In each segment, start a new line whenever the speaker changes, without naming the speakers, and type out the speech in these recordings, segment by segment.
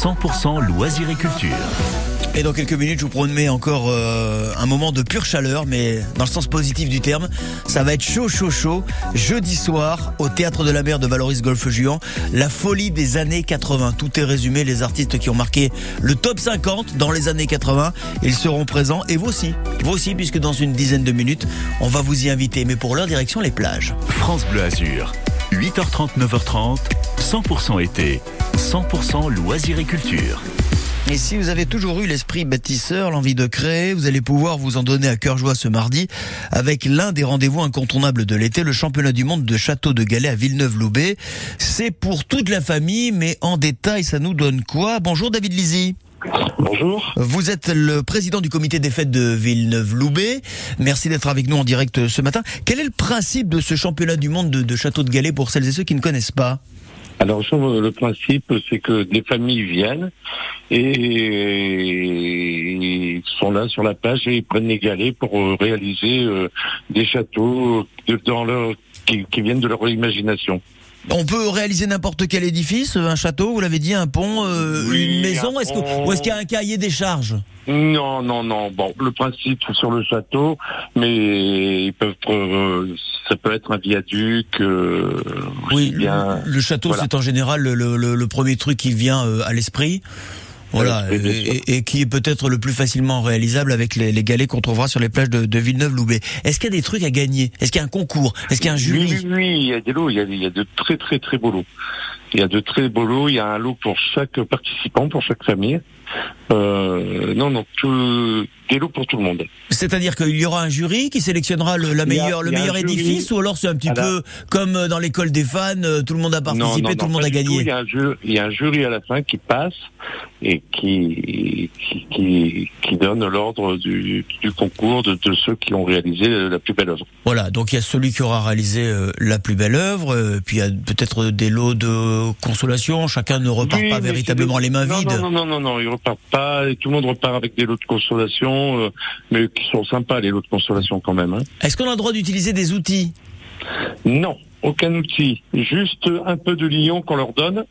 100% loisirs et culture.
Et dans quelques minutes, je vous promets encore euh, un moment de pure chaleur, mais dans le sens positif du terme. Ça va être chaud, chaud, chaud. Jeudi soir, au Théâtre de la Mer de Valoris Golfe Juan, la folie des années 80. Tout est résumé, les artistes qui ont marqué le top 50 dans les années 80, ils seront présents. Et vous aussi, vous aussi, puisque dans une dizaine de minutes, on va vous y inviter. Mais pour leur direction, les plages.
France Bleu Azur, 8h30, 9h30, 100% été, 100% loisirs et culture.
Et si vous avez toujours eu l'esprit bâtisseur, l'envie de créer, vous allez pouvoir vous en donner à cœur joie ce mardi avec l'un des rendez-vous incontournables de l'été, le championnat du monde de château de Galais à Villeneuve-Loubet. C'est pour toute la famille, mais en détail, ça nous donne quoi? Bonjour David Lizy.
Bonjour.
Vous êtes le président du comité des fêtes de Villeneuve-Loubet. Merci d'être avec nous en direct ce matin. Quel est le principe de ce championnat du monde de, de château de Galais pour celles et ceux qui ne connaissent pas?
Alors le principe, c'est que des familles viennent et sont là sur la plage et ils prennent les galets pour euh, réaliser euh, des châteaux dans leur, qui, qui viennent de leur imagination.
On peut réaliser n'importe quel édifice, un château, vous l'avez dit, un pont, euh,
Oui,
une maison. Est-ce que, ou est-ce qu'il y a un cahier des charges?
Non, non, non. Bon, le principe c'est sur le château, mais ils peuvent, euh, ça peut être un viaduc. euh,
Oui,
bien.
le château,
Voilà.
c'est en général le, le- le- le premier truc qui vient à l'esprit. Voilà, et, et qui est peut-être le plus facilement réalisable avec les, les galets qu'on trouvera sur les plages de, de Villeneuve-Loubet. Est-ce qu'il y a des trucs à gagner? Est-ce qu'il y a un concours? Est-ce qu'il y a un jury?
Oui, oui, oui, il y a des lots, il y a, il y a de très très très beaux lots. Il y a de très beaux lots, il y a un lot pour chaque participant, pour chaque famille. Euh, non, non, tout, des lots pour tout le monde.
C'est-à-dire qu'il y aura un jury qui sélectionnera le, la
a-
le meilleur
jury.
édifice, ou alors c'est un petit peu comme dans l'école des fans, euh, tout le monde a participé,
non, non,
tout le monde a gagné.
Il y a, un ju- il y a un jury à la fin qui passe et qui, qui, qui, qui donne l'ordre du, du concours de, de ceux qui ont réalisé la plus belle œuvre.
Voilà, donc il y a celui qui aura réalisé euh, la plus belle œuvre, euh, puis il y a peut-être des lots de consolation, chacun ne repart
Oui,
pas véritablement
des-
les mains
non,
vides.
Non, non, non, non, non, ils repartent pas. Et tout le monde repart avec des lots de consolation, euh, mais qui sont sympas les lots de consolation quand même. Hein.
Est-ce qu'on a le droit d'utiliser des outils?
Non, aucun outil, juste un peu de lion qu'on leur donne.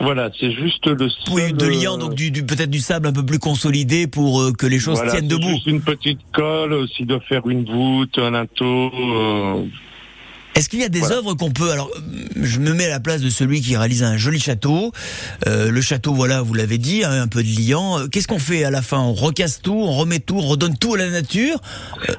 Voilà, c'est juste le seul.
Oui, de liant,
euh,
donc du, du- peut-être du sable un peu plus consolidé pour euh, que les choses
voilà,
tiennent debout.
Juste une petite colle, euh, s'il doit faire une voûte, un linteau. euh,
Est-ce qu'il y a des
Voilà.
œuvres qu'on peut alors euh, je me mets à la place de celui qui réalise un joli château. Euh, le château, voilà, vous l'avez dit, hein, un peu de liant. Euh, Qu'est-ce qu'on fait à la fin? On recasse tout, on remet tout, on redonne tout à la nature?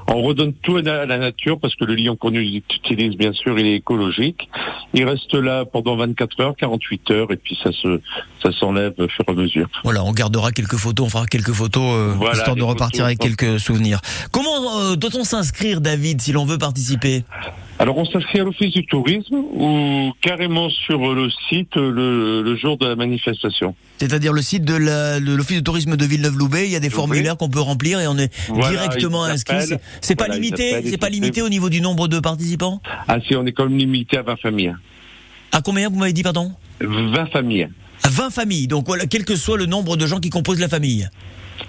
On redonne tout à la nature parce que le lion qu'on utilise, bien sûr, il est écologique. Il reste là pendant 24 heures, 48 heures, et puis ça se, ça s'enlève au fur et à mesure.
Voilà, on gardera quelques photos, on fera quelques photos euh,
Voilà,
histoire de repartir
photos,
avec quelques souvenirs. Comment doit-on s'inscrire, David, si l'on veut participer?
Alors on s'inscrit à l'office du tourisme ou carrément sur le site le, le jour de la manifestation.
C'est-à-dire le site de l'office de tourisme de Villeneuve-Loubet, il y a des formulaires qu'on peut remplir et on est
Voilà,
directement inscrit. C'est- pas
Voilà,
limité, c'est pas au niveau du nombre de participants
Ah si, on est quand même limité à 20 familles.
À combien vous m'avez dit, pardon
20 familles.
À 20 familles, donc voilà, quel que soit le nombre de gens qui composent la famille.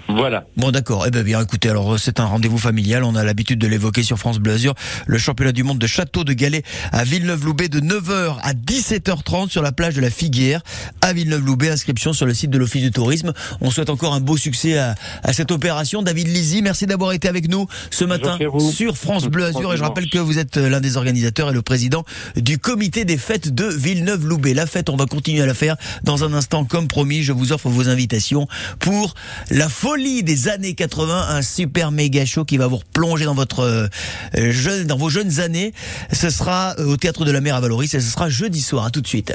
Voilà.
Bon d'accord, eh ben bien écoutez, alors euh, c'est un rendez-vous familial, on a l'habitude de l'évoquer sur France Bleu Azur, le championnat du monde de château de Galais à Villeneuve-Loubet de 9h à 17h30 sur la plage de la Figuière à Villeneuve-Loubet, inscription sur le site de l'Office du tourisme. On souhaite encore un beau succès à, à cette opération. David Lizy, merci d'avoir été avec nous ce matin sur France Bleu Azur et je rappelle que vous êtes euh, l'un des organisateurs et le président du comité des fêtes de Villeneuve-Loubet. La fête, on va continuer à la faire dans un instant comme promis, je vous offre vos invitations pour la folie des années 80, un super méga show qui va vous replonger dans votre euh, jeune, dans vos jeunes années. Ce sera euh, au théâtre de la Mer à Valoris et ce sera jeudi soir. À tout de suite.